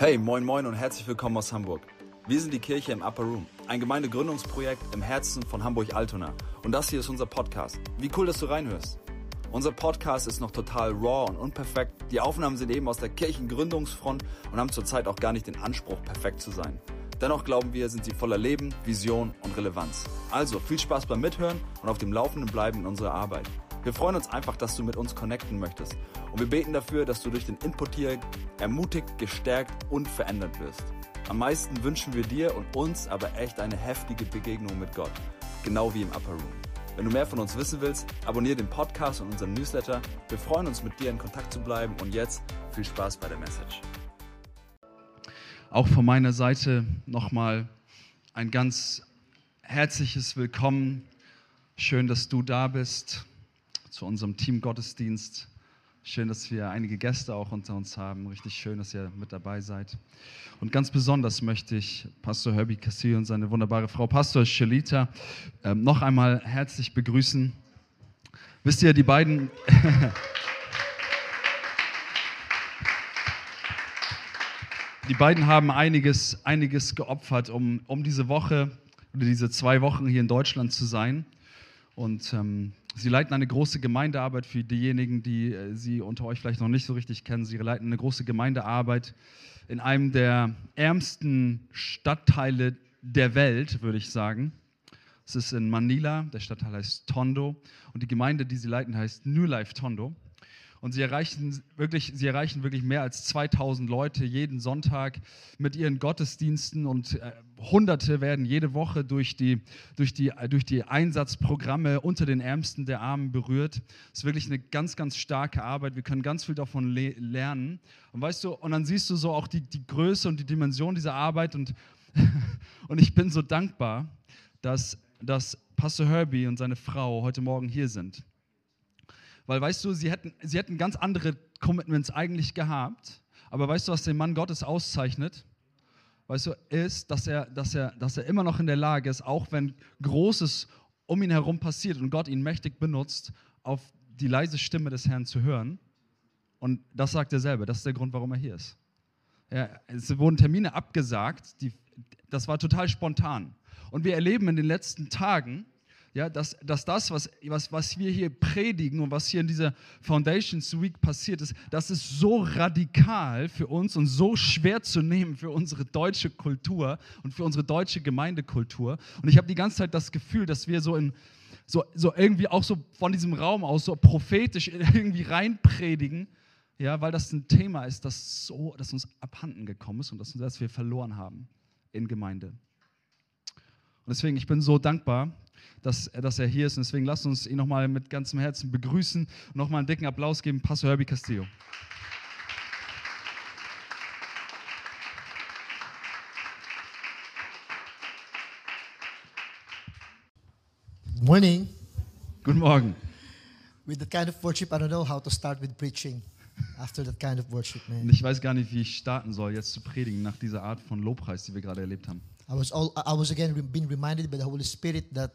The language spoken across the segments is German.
Hey, moin moin und herzlich willkommen aus Hamburg. Wir sind die Kirche im Upper Room, ein Gemeindegründungsprojekt im Herzen von Hamburg-Altona. Und das hier ist unser Podcast. Wie cool, dass du reinhörst. Unser Podcast ist noch total raw und unperfekt. Die Aufnahmen sind eben aus der Kirchengründungsfront und haben zurzeit auch gar nicht den Anspruch, perfekt zu sein. Dennoch glauben wir, sind sie voller Leben, Vision und Relevanz. Also viel Spaß beim Mithören und auf dem Laufenden bleiben in unserer Arbeit. Wir freuen uns einfach, dass du mit uns connecten möchtest. Und wir beten dafür, dass du durch den Input hier ermutigt, gestärkt und verändert wirst. Am meisten wünschen wir dir und uns aber echt eine heftige Begegnung mit Gott. Genau wie im Upper Room. Wenn du mehr von uns wissen willst, abonniere den Podcast und unseren Newsletter. Wir freuen uns, mit dir in Kontakt zu bleiben. Und jetzt viel Spaß bei der Message. Auch von meiner Seite nochmal ein ganz herzliches Willkommen. Schön, dass du da bist zu unserem Team Gottesdienst. Schön, dass wir einige Gäste auch unter uns haben. Richtig schön, dass ihr mit dabei seid. Und ganz besonders möchte ich Pastor Herbie Castillo und seine wunderbare Frau Pastor Shelita äh, noch einmal herzlich begrüßen. Wisst ihr, die beiden. die beiden haben einiges, einiges geopfert, um, um diese Woche oder diese zwei Wochen hier in Deutschland zu sein. Und ähm, Sie leiten eine große Gemeindearbeit für diejenigen, die äh, Sie unter euch vielleicht noch nicht so richtig kennen. Sie leiten eine große Gemeindearbeit in einem der ärmsten Stadtteile der Welt, würde ich sagen. Es ist in Manila, der Stadtteil heißt Tondo und die Gemeinde, die sie leiten, heißt New Life Tondo. Und sie erreichen wirklich, sie erreichen wirklich mehr als 2000 Leute jeden Sonntag mit ihren Gottesdiensten und äh, Hunderte werden jede Woche durch die, durch, die, durch die Einsatzprogramme unter den Ärmsten der Armen berührt. Es ist wirklich eine ganz, ganz starke Arbeit. Wir können ganz viel davon le lernen. Und weißt du, und dann siehst du so auch die, die Größe und die Dimension dieser Arbeit. Und, und ich bin so dankbar, dass, dass Pastor Herbie und seine Frau heute Morgen hier sind. Weil weißt du, sie hätten, sie hätten ganz andere Commitments eigentlich gehabt. Aber weißt du, was den Mann Gottes auszeichnet? Weißt du, ist, dass er, dass, er, dass er immer noch in der Lage ist, auch wenn Großes um ihn herum passiert und Gott ihn mächtig benutzt, auf die leise Stimme des Herrn zu hören. Und das sagt er selber, das ist der Grund, warum er hier ist. Ja, es wurden Termine abgesagt, die, das war total spontan. Und wir erleben in den letzten Tagen, ja, dass, dass das, was, was, was wir hier predigen und was hier in dieser Foundations Week passiert ist, das ist so radikal für uns und so schwer zu nehmen für unsere deutsche Kultur und für unsere deutsche Gemeindekultur. Und ich habe die ganze Zeit das Gefühl, dass wir so in so, so irgendwie auch so von diesem Raum aus so prophetisch irgendwie reinpredigen, ja, weil das ein Thema ist, das, so, das uns abhanden gekommen ist und das, das wir verloren haben in Gemeinde. Deswegen, ich bin so dankbar, dass, dass er hier ist. Und deswegen lasst uns ihn nochmal mit ganzem Herzen begrüßen und nochmal einen dicken Applaus geben, Pastor Herbie Castillo. Good morning. Guten Morgen. With that kind of worship, I don't know how to start with preaching after that kind of worship, Und man. ich weiß gar nicht, wie ich starten soll, jetzt zu predigen nach dieser Art von Lobpreis, die wir gerade erlebt haben. I was all I was again being reminded by the Holy Spirit that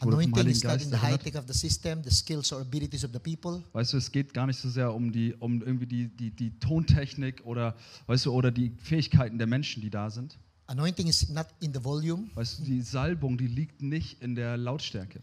anointing is not in the erinnert. high tech of the system, the skills or abilities of the people, Weißt du, es geht gar nicht so sehr um die, um irgendwie die, die, die Tontechnik oder, weißt du, oder die Fähigkeiten der Menschen, die da sind. Anointing is not in the volume, Weißt du, die Salbung, die liegt nicht in der Lautstärke,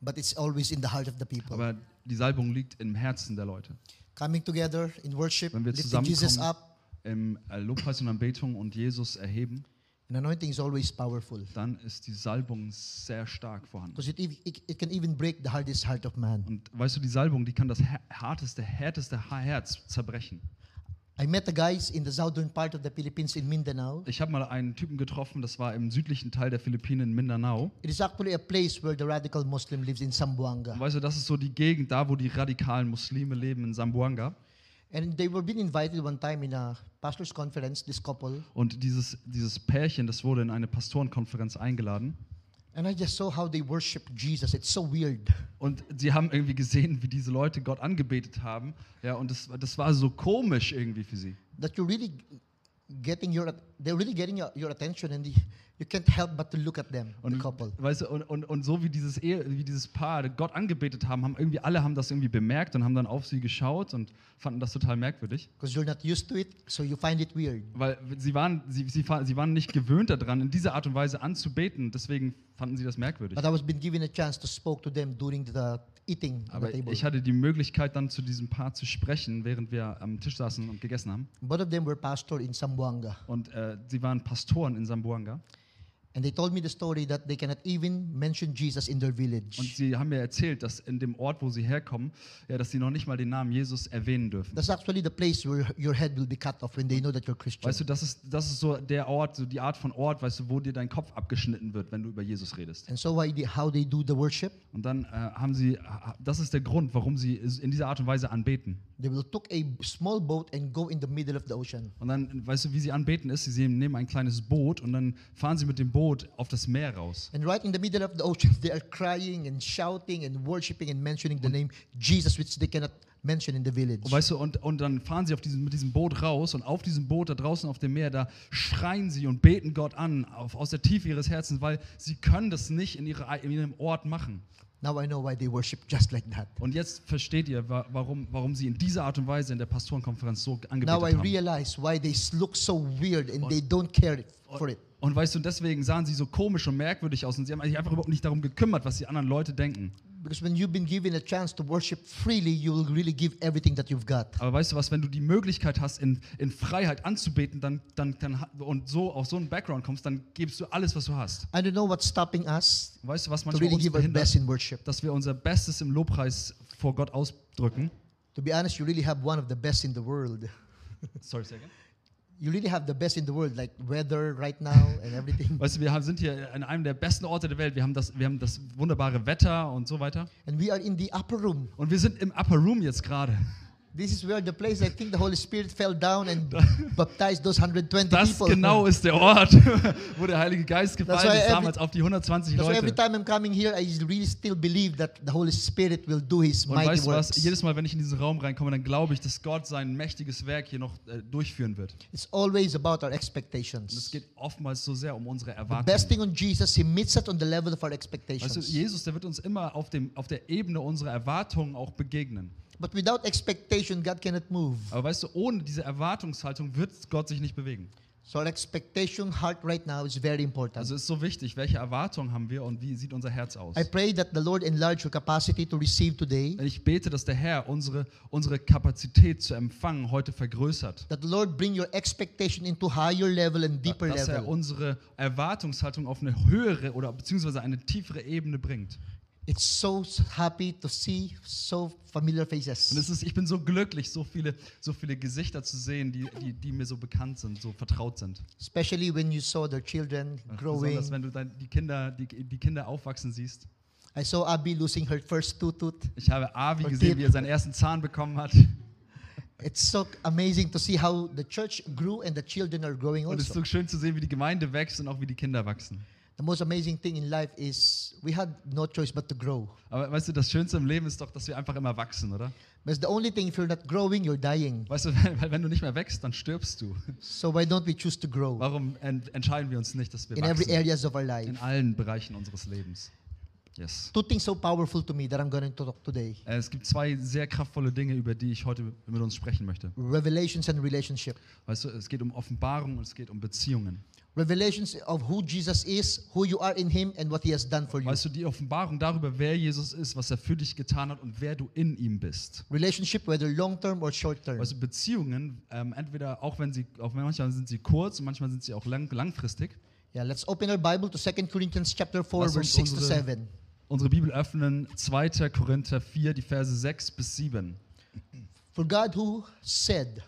but it's always in the heart of the people. aber die Salbung liegt im Herzen der Leute. Coming together in worship, Wenn wir lifting Jesus up, im Lobpreis und Anbetung und Jesus erheben, and anointing is always powerful dann ist die Salbung sehr stark vorhanden. because it, it, it can even break the hardest heart of man. Und weißt du, die Salbung, die kann das härteste Ha- Herz zerbrechen. I met the guys in the southern part of the Philippines in Mindanao. Ich habe mal einen Typen getroffen, das war im südlichen Teil der Philippinen in Mindanao. It is actually a place where the radical Muslim lives in Zamboanga. Weißt du, das ist so die Gegend, da wo die radikalen Muslime leben, in Zamboanga. And they were being invited one time in a pastor's conference, this couple. Und dieses, dieses Pärchen, das wurde in eine Pastorenkonferenz eingeladen. And I just saw how they worship Jesus. It's so weird. Und sie haben irgendwie gesehen, wie diese Leute Gott angebetet haben. Ja, und das, das war so komisch irgendwie für sie. That you're really getting your they're really getting your, your attention and you You can't help but to look at them, the Und, couple. weißt du, und, und, und so wie dieses, Ehe, wie dieses Paar Gott angebetet haben, haben irgendwie alle haben das irgendwie bemerkt und haben dann auf sie geschaut und fanden das total merkwürdig. Because you're not used to it, so you find it weird. Weil sie waren, sie, sie, fa- sie waren nicht gewöhnt daran, in dieser Art und Weise anzubeten. Deswegen fanden sie das merkwürdig. But I was been given a chance to spoke to them during the eating at Aber the table. ich hatte die Möglichkeit, dann zu diesem Paar zu sprechen, während wir am Tisch saßen und gegessen haben. Both of them were pastor in. Und äh, sie waren Pastoren in Sambuanga. And they told me the story that they cannot even mention Jesus in their Und village. sie haben mir erzählt, dass in dem Ort, wo sie herkommen, ja, dass sie noch nicht mal den Namen Jesus erwähnen dürfen. That's actually the place where your head will be cut off when they know that you're Christian. Weißt du, das ist, das ist so der Ort, so die Art von Ort, weißt du, wo dir dein Kopf abgeschnitten wird, wenn du über Jesus redest. And so why they, how they do the worship, Und dann äh, haben sie, das ist der Grund, warum sie in dieser Art und Weise anbeten. they will took a small boat and go in the middle of the ocean. Und dann, weißt du, wie sie anbeten ist, sie nehmen ein kleines Boot und dann fahren sie mit dem Boot auf das Meer raus. And right in the middle of the ocean, they are crying and shouting and worshiping and mentioning the name Jesus, which they cannot mention in the village. Und weißt du, und, und dann fahren sie auf diesem, mit diesem Boot raus und auf diesem Boot da draußen auf dem Meer, da schreien sie und beten Gott an, auf, aus der Tiefe ihres Herzens, weil sie können das nicht in, ihre, in ihrem Ort machen. Now I know why they worship just like that. Und jetzt versteht ihr, wa- warum, warum sie in dieser Art und Weise in der Pastorenkonferenz so angebetet Now I haben. realize why they look so weird and they don't care for it. Und weißt du, deswegen sahen sie so komisch und merkwürdig aus und sie haben sich einfach überhaupt nicht darum gekümmert, was die anderen Leute denken. Because when you've been given a chance to worship freely, you will really give everything that you've got. Aber weißt du was, wenn du die Möglichkeit hast, in, in Freiheit anzubeten dann, dann, dann, und so auf so einen Background kommst, dann gibst du alles, was du hast. I don't know what's stopping us Weißt du, was manchmal really uns behindert, in worship. dass wir unser Bestes im Lobpreis vor Gott ausdrücken? To be honest, you really have one of the best in the world. Sorry, say again. You really have the best in the world, like weather right now and everything. Weißt du, wir haben- sind hier an einem der besten Orte der Welt. Wir haben, das, wir haben das wunderbare Wetter und so weiter. And we are in the upper room. Und wir sind im Upper Room jetzt gerade. This is where the place I think the Holy Spirit fell down and baptized those 120 Das people. genau ist der Ort, wo der Heilige Geist gefallen ist, damals auf die 120 That's why every Leute. time I'm coming here, I really still believe that the Holy Spirit will do His Und mighty weißt du was? Jedes Mal, wenn ich in diesen Raum reinkomme, dann glaube ich, dass Gott sein mächtiges Werk hier noch äh, durchführen wird. It's always about our Und es expectations. geht oftmals so sehr um unsere The Erwartungen. best thing on Jesus, He meets us on the level of our Weißt du, expectations. Jesus, der wird uns immer auf, dem, auf der Ebene unserer Erwartungen auch begegnen. But without expectation, God cannot move. Aber weißt du, ohne diese Erwartungshaltung wird Gott sich nicht bewegen. So our expectation heart right now is very important. Also ist so wichtig, welche Erwartungen haben wir und wie sieht unser Herz aus? I pray that the Lord enlarge your capacity to receive today. Ich bete, dass der Herr unsere, unsere Kapazität zu empfangen heute vergrößert. That the Lord bring your expectation into higher level and deeper Dass er level. unsere Erwartungshaltung auf eine höhere oder beziehungsweise eine tiefere Ebene bringt. It's so happy to see so familiar Und faces. es ist, ich bin so glücklich, so viele, so viele Gesichter zu sehen, die, die, die mir so bekannt sind, so vertraut sind. Especially when you saw their children growing. Besonders wenn du dann die Kinder, die, die Kinder aufwachsen siehst. I saw Abby losing her first tooth. Ich habe Okay. gesehen, wie er seinen ersten Zahn bekommen hat. It's so amazing to see how the church grew and the children are growing Und es ist also. so schön zu sehen, wie die Gemeinde wächst und auch wie die Kinder wachsen. The most amazing thing in life is we had no choice but to grow. Aber weißt du, das Schönste im Leben ist doch, dass wir einfach immer wachsen, oder? But the only thing, if you're not growing, you're dying. Weißt du, weil wenn du nicht mehr wächst, dann stirbst du. So why don't we choose to grow Warum ent entscheiden wir uns nicht, dass wir in every wachsen? areas of our In life? allen Bereichen unseres Lebens. Yes. Two things so powerful to me that I'm going to talk today. Äh, Es gibt zwei sehr kraftvolle Dinge, über die ich heute mit uns sprechen möchte. Revelations and relationship. Weißt du, es geht um Offenbarung und es geht um Beziehungen. Revelations of who Jesus is, who you are in Him, and what He has done for you. Weißt du, die Offenbarung darüber, wer Jesus ist, was er für dich getan hat und wer du in ihm bist. Relationship, whether long term or short term. Du, Beziehungen, ähm, entweder auch wenn sie, auch manchmal sind sie kurz und manchmal sind sie auch lang, langfristig. Yeah, let's open our Bible to 2 Corinthians chapter 4, Lass verse uns 6 to unsere- 7. Unsere Bibel öffnen 2. Korinther 4, die Verse 6 bis 7. For God who said,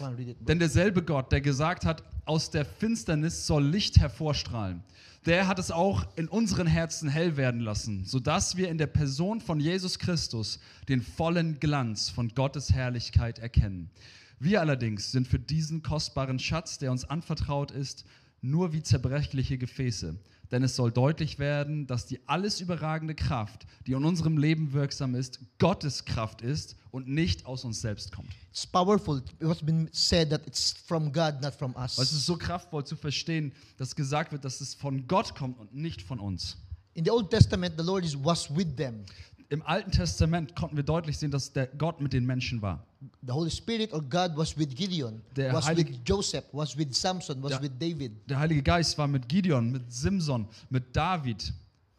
on. Denn derselbe Gott, der gesagt hat, aus der Finsternis soll Licht hervorstrahlen, der hat es auch in unseren Herzen hell werden lassen, sodass wir in der Person von Jesus Christus den vollen Glanz von Gottes Herrlichkeit erkennen. Wir allerdings sind für diesen kostbaren Schatz, der uns anvertraut ist, nur wie zerbrechliche Gefäße, Denn es soll deutlich werden, dass die alles überragende Kraft, die in unserem Leben wirksam ist, Gottes Kraft ist und nicht aus uns selbst kommt. It's powerful. It has been said that it's from God, not from Weil es us. ist so kraftvoll zu verstehen, dass gesagt wird, dass es von Gott kommt und nicht von uns. In the Old Testament, the Lord is, was with them. Im Alten Testament konnten wir deutlich sehen, dass der Gott mit den Menschen war. The Holy Spirit or God was with Gideon, Der was Heilige- with Joseph, was with Samson, was Ja. with David. Der Heilige Geist war mit Gideon, mit Simson, mit David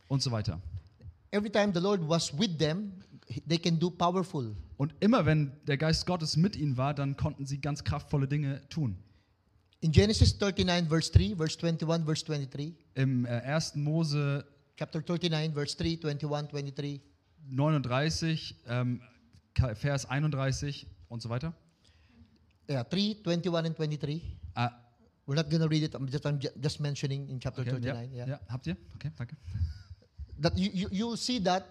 und so weiter. Every time the Lord was with them, they can do powerful. Und immer wenn der Geist Gottes mit ihnen war, dann konnten sie ganz kraftvolle Dinge tun. In Genesis 39, verse 3, verse 21, verse 23, Im äh, 1. Mose chapter 39, verse 3, 21, 23, 39, ähm, Vers 31 und so weiter. yeah, 3, 21, and 23. Ah, We're not going to read it. I'm just, I'm ju- just mentioning in chapter okay, ja, 39. Yeah. ja, habt ihr? Okay, danke. That you, you, you see that,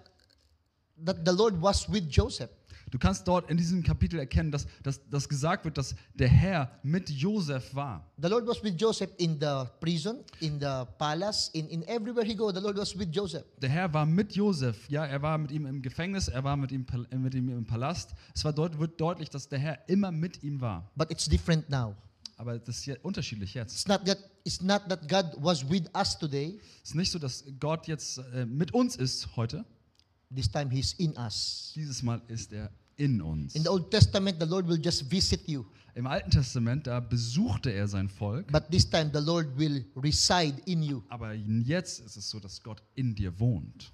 that the Lord was with Joseph. Du kannst dort in diesem Kapitel erkennen, dass, dass, dass gesagt wird, dass der Herr mit Josef war. The Lord was with Joseph in the prison, in the palace, in, in everywhere he go. The Lord was with Joseph. Der Herr war mit Josef. Ja, er war mit ihm im Gefängnis, er war mit ihm, äh, mit ihm im Palast. Es war dort, wird deutlich, dass der Herr immer mit ihm war. But it's different now. Aber das ist ja unterschiedlich jetzt. It's not that it's not that God was with us today. Es ist nicht so, dass Gott jetzt äh, mit uns ist heute. This time He's in us. Dieses Mal ist er in uns. In the Old Testament, the Lord will just visit you, Im Alten Testament, da besuchte er sein Volk. but this time the Lord will reside in you. Aber jetzt ist es so, dass Gott in dir wohnt.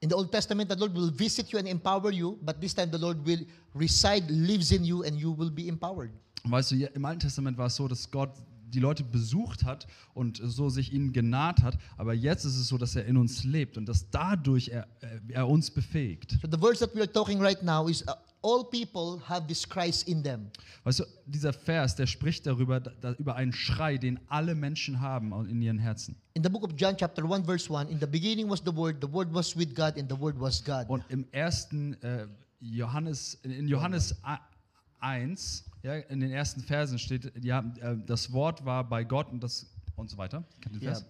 In the Old Testament, the Lord will visit you and empower you, but this time the Lord will reside, lives in you, and you will be empowered. Weißt du, im Alten Testament war es so, dass Gott die Leute besucht hat und so sich ihnen genaht hat. Aber jetzt ist es so, dass er in uns lebt und dass dadurch er, äh, er uns befähigt. So the verse that we are talking right now is uh, all people have this Christ in them. Weißt du, dieser Vers, der spricht darüber, da, über einen Schrei, den alle Menschen haben in ihren Herzen. In the book of John, chapter 1, verse 1, in the beginning was the Word, the Word was with God, and the Word was God. Und im ersten äh, Johannes, in Johannes 1, ja, in den ersten Versen steht, ja, äh, das Wort war bei Gott und das und so weiter. Yeah.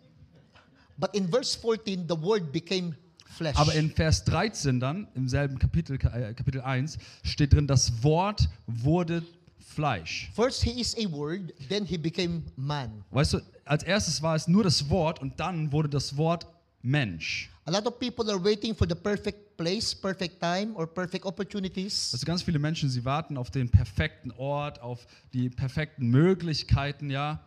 But in verse 14, the Word became flesh. Aber in Vers 13 dann, im selben Kapitel, äh, Kapitel 1, steht drin, das Wort wurde Fleisch. First, He is a Word, then He became man. Weißt du, als erstes war es nur das Wort und dann wurde das Wort Mensch. A lot of people are waiting for the perfect place, perfect time, or perfect opportunities. Also ganz viele Menschen, sie warten auf den perfekten Ort, auf die perfekten Möglichkeiten, ja.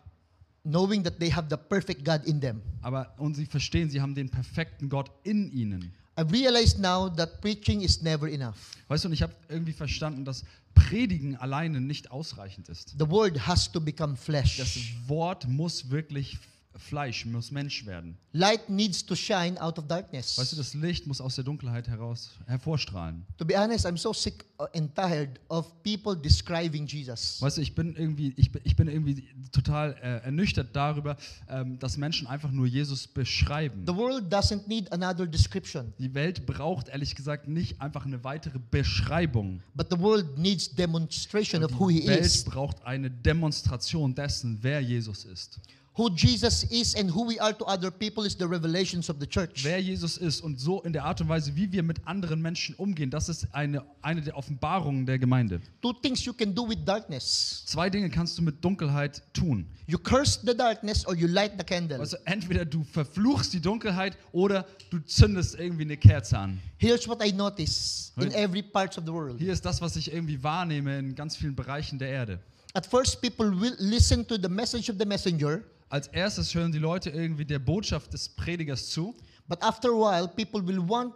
knowing that they have the perfect God in them. Aber und sie verstehen, sie haben den perfekten Gott in ihnen. I've realized now that preaching is never enough. Weißt du, und ich habe irgendwie verstanden, dass Predigen alleine nicht ausreichend ist. The word has to become Das flesh. Wort muss wirklich Fleisch, muss Mensch werden. Light needs to shine out of darkness. Weißt du, das Licht muss aus der Dunkelheit heraus hervorstrahlen. To be honest, I'm so sick and tired of people describing Jesus. Weißt du, ich bin irgendwie, ich bin, ich bin irgendwie total äh, ernüchtert darüber, ähm, dass Menschen einfach nur Jesus beschreiben. The world doesn't need another description, Die Welt braucht ehrlich gesagt nicht einfach eine weitere Beschreibung. but the world needs demonstration of who Die he Welt is. braucht eine Demonstration dessen, wer Jesus ist. Who Jesus is and who we are to other people is the revelations of the church. Wer Jesus ist und so in der Art und Weise, wie wir mit anderen Menschen umgehen, das ist eine, eine der Offenbarungen der Gemeinde. Two things you can do with darkness. Zwei Dinge kannst du mit Dunkelheit tun. You curse the darkness or you light the candle. Also entweder du verfluchst die Dunkelheit oder du zündest irgendwie eine Kerze an. Here's what I notice in every part of the world. Hier ist das, was ich irgendwie wahrnehme in ganz vielen Bereichen der Erde. At first, people will listen to the message of the messenger, Als erstes hören die Leute irgendwie der Botschaft des Predigers zu but after a while, people will want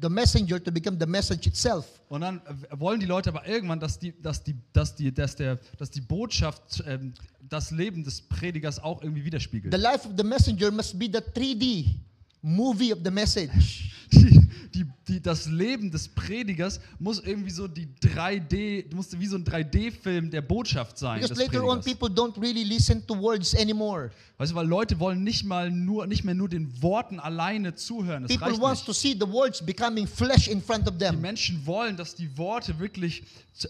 the messenger to become the message itself. und dann wollen die Leute aber irgendwann, dass die, dass die, dass die, dass der, dass die Botschaft ähm, das Leben des Predigers auch irgendwie widerspiegelt. The life of the messenger must be the 3D movie of the message. die, die, die, das Leben des Predigers muss irgendwie so die 3D, musste wie so ein 3D-Film der Botschaft sein. Because later on, Predigers. people don't really listen to words anymore. Weißt du, weil Leute wollen nicht mal nur, nicht mehr nur den Worten alleine zuhören. Das People wants to see the words becoming flesh in front of Die them. Menschen wollen, dass die Worte wirklich,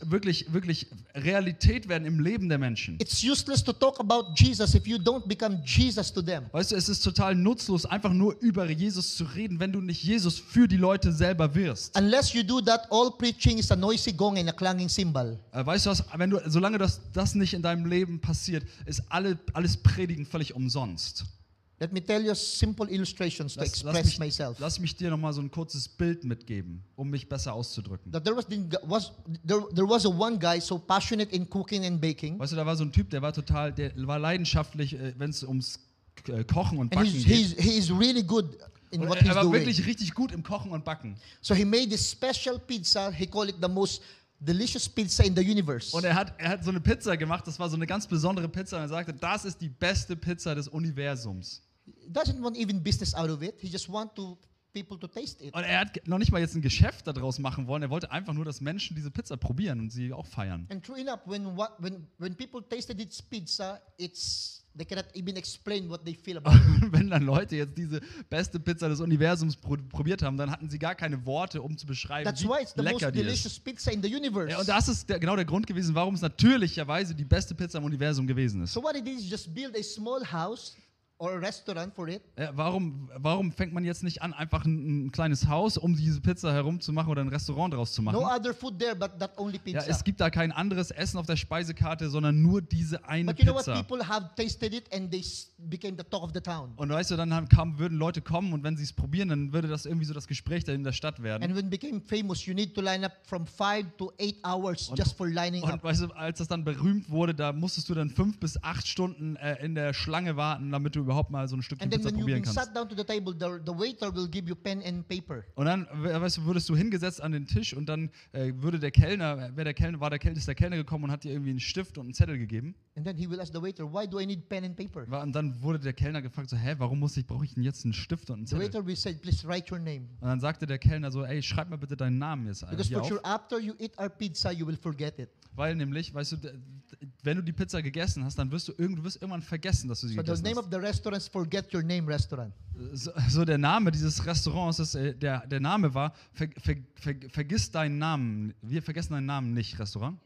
wirklich, wirklich Realität werden im Leben der Menschen. It's useless to talk about Jesus if you don't become Jesus to them. Weißt du, es ist total nutzlos, einfach nur über Jesus zu reden, wenn du nicht Jesus für die Leute selber wirst. Unless you do that, all preaching is a noisy gong and a clanging cymbal. Äh, Weißt du was, wenn du, solange das, das nicht in deinem Leben passiert, ist alle, alles Predigen völlig umsonst. Let me tell you simple illustrations to Lass, lass, express mich, myself. lass mich dir nochmal so ein kurzes Bild mitgeben, um mich besser auszudrücken. That there was, was there, there was a one guy so passionate in cooking and baking, Weißt du, da war so ein Typ, der war total, der war leidenschaftlich, wenn es ums äh, Kochen und and Backen he's, geht. he's, he's really good in Und what er he's war doing. wirklich richtig gut im Kochen und Backen. So he made this special pizza. He called it the most delicious pizza in the universe. Und er hat, er hat so eine Pizza gemacht, das war so eine ganz besondere Pizza. Und er sagte, das ist die beste Pizza des Universums. He doesn't want even business out of it. He just want to people to taste it. Und er hat noch nicht mal jetzt ein Geschäft daraus machen wollen. Er wollte einfach nur, dass Menschen diese Pizza probieren und sie auch feiern. And true enough, when what, when when people tasted its pizza, it's they cannot even explain what they feel about wenn dann Leute jetzt diese beste Pizza des Universums pro probiert haben, dann hatten sie gar keine Worte, um zu beschreiben, That's wie why it's the most lecker die ist. pizza in the universe. Ja, und das ist der, genau der Grund gewesen, warum es natürlicherweise die beste Pizza im Universum gewesen ist. so what it is, just build a small house or a restaurant for it, Ja, warum, warum fängt man jetzt nicht an, einfach ein, ein kleines Haus um diese Pizza herum zu machen oder ein Restaurant draus zu machen? no other food there but that only Ja, pizza. es gibt da kein anderes Essen auf der Speisekarte, sondern nur diese eine but you know what? Pizza. People have tasted it and they s- became the talk of the town. Und weißt du, dann haben, kam, würden Leute kommen und wenn sie es probieren, dann würde das irgendwie so das Gespräch in der Stadt werden. And when became famous, you need to line up from five to eight hours just for lining Und up. weißt du, als das dann berühmt wurde, da musstest du dann fünf bis acht Stunden äh, in der Schlange warten, damit du überhaupt mal so ein Stückchen Pizza probieren kannst. the the, the. Und dann, we- weißt du, wurdest du hingesetzt an den Tisch und dann äh, würde der Kellner, wer der Kellner war, der Kellner, ist der Kellner gekommen und hat dir irgendwie einen Stift und einen Zettel gegeben. And then he will ask the waiter, why do I need pen and paper? War- Und dann wurde der Kellner gefragt, so, hä, warum muss ich, brauche ich denn jetzt einen Stift und einen The Zettel? waiter will say, please write your name. Und dann sagte der Kellner so, ey, schreib mal bitte deinen Namen jetzt Because auf. sure, after you eat our pizza, you will forget it. Weil nämlich, weißt du, wenn du die Pizza gegessen hast, dann wirst du, irgend, du wirst irgendwann vergessen, dass du sie So the gegessen name hast. of the restaurant Forget Your Name Restaurant. So, so der Name dieses Restaurants, ist, äh, der, der Name war, ver, ver, ver, vergiss deinen Namen, wir vergessen deinen Namen nicht, Restaurant.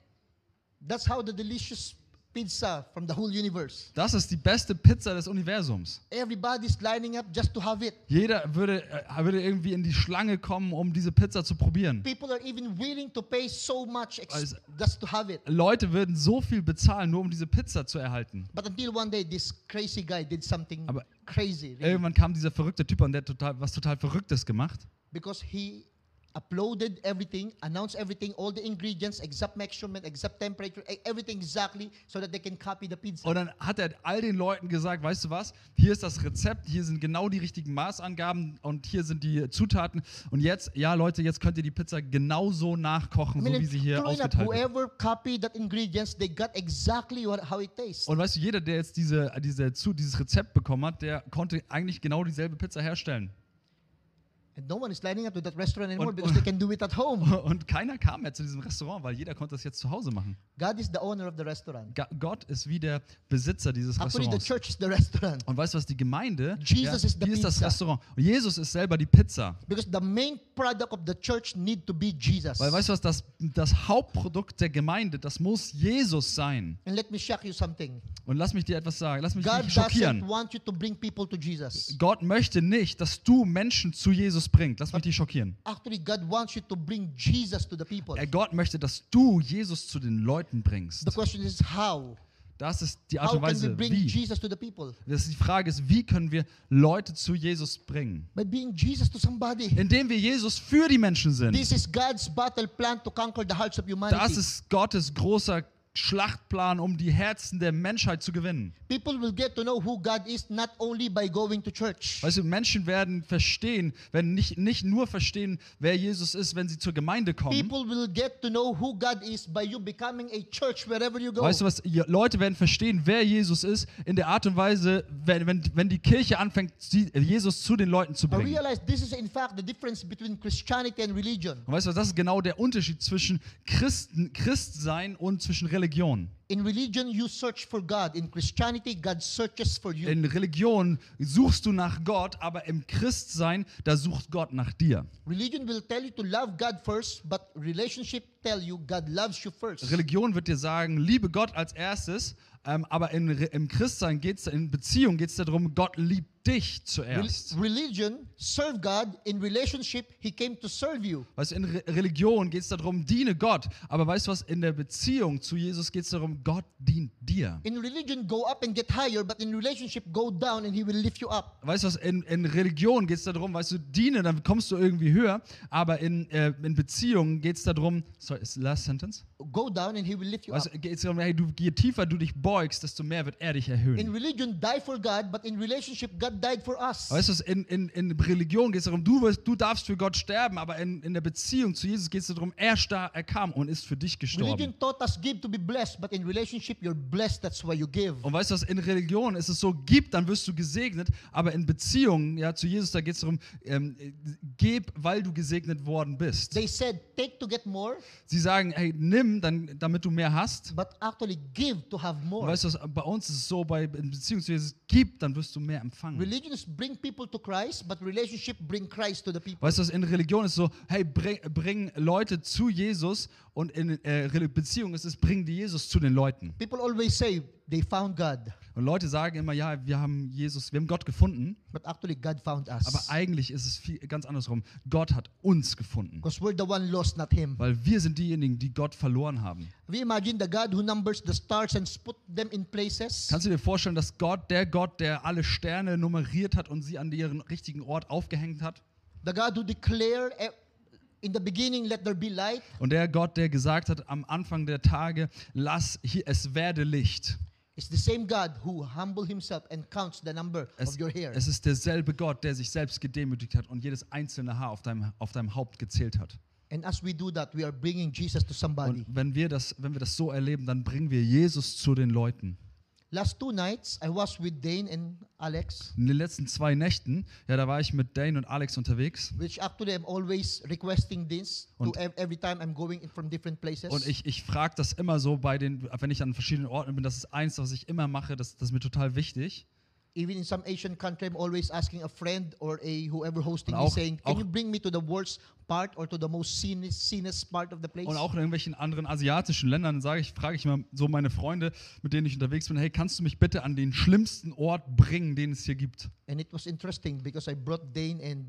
That's how the delicious pizza from the whole universe. Das ist die beste Pizza des Universums. Everybody's lining up just to have it. Jeder würde, äh, würde irgendwie in die Schlange kommen, um diese Pizza zu probieren. People are even willing to pay so much Also- just to have it. Leute würden so viel bezahlen, nur um diese Pizza zu erhalten. But until one day, this crazy guy did something Aber- crazy. really. Irgendwann kam dieser verrückte Typ und der hat total, was total Verrücktes gemacht. because he uploaded everything, announced everything, all the ingredients, exact measurement, exact temperature, e- everything exactly, so that they can copy the pizza. Und dann hat er all den Leuten gesagt, weißt du was, hier ist das Rezept, hier sind genau die richtigen Maßangaben und hier sind die Zutaten. Und jetzt, ja Leute, jetzt könnt ihr die Pizza genauso nachkochen, I mean, so wie sie hier ausgeteilt wird. whoever copied that ingredients, they got exactly what, how it tastes. Und weißt du, jeder, der jetzt diese, diese, zu, dieses Rezept bekommen hat, der konnte eigentlich genau dieselbe Pizza herstellen. And no one is lining up to that restaurant anymore Und- because they can do it at home. Und keiner kam mehr zu diesem Restaurant, weil jeder konnte das jetzt zu Hause machen. God is the owner of the restaurant. Ga- Gott ist wie der Besitzer dieses Actually, the Restaurants. church is the restaurant. Und weißt du was, die Gemeinde, Jesus is the die ist das pizza. Restaurant. Und Jesus ist selber die Pizza. Because the main product of the church need to be Jesus. Weil weißt du was, das, das Hauptprodukt der Gemeinde, das muss Jesus sein. And let me shock you something. Und lass mich dir etwas sagen, lass mich God dich doesn't schockieren. want you to bring people to Jesus. Gott möchte nicht, dass du Menschen zu Jesus bringst. Lass mich dich schockieren. Actually, God wants you to bring Jesus to the people. Gott möchte, dass du Jesus zu den Leuten bringst. The question is how? Das ist die Art und Weise, wie. Jesus? Das die Frage ist, wie können wir Leute zu Jesus bringen? Jesus. Indem wir Jesus für die Menschen sind. This is God's battle plan to conquer the hearts of humanity. Das ist Gottes großer Schlachtplan, um die Herzen der Menschheit zu gewinnen. People will get to know who God is not only by going to church. Weißt du, Menschen werden verstehen, werden nicht, nicht nur verstehen, wer Jesus ist, wenn sie zur Gemeinde kommen. People will get to know who God is by you becoming a church wherever you go. Weißt du was, Leute werden verstehen, wer Jesus ist, in der Art und Weise, wenn, wenn, wenn die Kirche anfängt, Jesus zu den Leuten zu I bringen. realize this is in fact the difference between Christianity and religion. Und weißt du was, das ist genau der Unterschied zwischen Christen, Christsein und zwischen Religion. In religion, you search for God. In Christianity, God searches for you. In Religion suchst du nach Gott, aber im Christsein, da sucht Gott nach dir. Religion will tell you to love God first, but relationship tell you God loves you first. Religion wird dir sagen, liebe Gott als erstes, ähm, aber in, im Christsein geht es, in Beziehung geht es darum, Gott liebt dich zuerst. religion serve God. In relationship, He came to serve you. Weißt in Re Religion geht es darum, diene Gott. Aber weißt du was, in der Beziehung zu Jesus geht es darum, Gott dient dir. In religion, go up and get higher, but in relationship, go down and He will lift you up. Weißt du was, in, in Religion geht es darum, weißt du, diene, dann kommst du irgendwie höher. Aber in, äh, in Beziehungen geht es darum, sorry, ist last sentence? Go down and He will lift you Weißt up. du, geht es darum, hey, du, je tiefer du dich beugst, desto mehr wird er dich erhöhen. In religion, die for God, but in relationship, God died for us. Weißt du, in, in, in Religion geht es darum, du, wirst, du darfst für Gott sterben, aber in, in der Beziehung zu Jesus geht es darum, er, sta- er kam und ist für dich gestorben. Religion taught us give to be blessed, but in relationship, you're blessed. That's why you give. Und weißt du in Religion ist es so, gib, dann wirst du gesegnet, aber in Beziehungen ja, zu Jesus, da geht es darum, ähm, äh, gib, weil du gesegnet worden bist. They said, take to get more, Sie sagen, hey, nimm, dann, damit du mehr hast. but actually give to have Und more. weißt du bei uns ist es so, bei, in Beziehung zu Jesus, gib, dann wirst du mehr empfangen. Religions bring people to Christ, but relationship bring Christ to the people. Weißt du, in Religion ist so, hey, bring, bring Leute zu Jesus und in äh, Beziehung ist es, bring die Jesus zu den Leuten. People always say they found God, Und Leute sagen immer, ja, wir haben Jesus, wir haben Gott gefunden, but actually God found aber us. eigentlich ist es viel, ganz andersrum. Gott hat uns gefunden, Because we're the one lost, not Him. weil wir sind diejenigen, die Gott verloren haben. Have you imagined the God who numbers the stars and put them in places? Kannst du dir vorstellen, dass Gott, der Gott, der alle Sterne nummeriert hat und sie an ihren richtigen Ort aufgehängt hat? The God who declared eh, in the beginning, let there be light. Und der Gott, der gesagt hat am Anfang der Tage, lass hier, es werde Licht. It's the same God who humble Himself and counts the number Es, of your hair. es ist derselbe Gott, der sich selbst gedemütigt hat und jedes einzelne Haar auf deinem, auf deinem Haupt gezählt hat. And as we do that, we are bringing Jesus to somebody. Und wenn wir, das, wenn wir das so erleben, dann bringen wir Jesus zu den Leuten. Last two nights, I was with Dane and Alex, In den letzten zwei Nächten, ja, da war ich mit Dane und Alex unterwegs which actually I'm always requesting this to Und- ev- every time I'm going in from different places. und ich, ich frage das immer so bei den, wenn ich an verschiedenen Orten bin, das ist eins, was ich immer mache, das, das ist mir total wichtig. Even in some Asian country, I'm always asking a friend or a whoever hosting auch- saying, "Can you bring me to the worst part or to the most scenest part of the place?" Und auch in irgendwelchen anderen asiatischen Ländern sage ich, frage ich immer so meine Freunde, mit denen ich unterwegs bin, hey, kannst du mich bitte an den schlimmsten Ort bringen, den es hier gibt? And it was interesting because I brought Dane and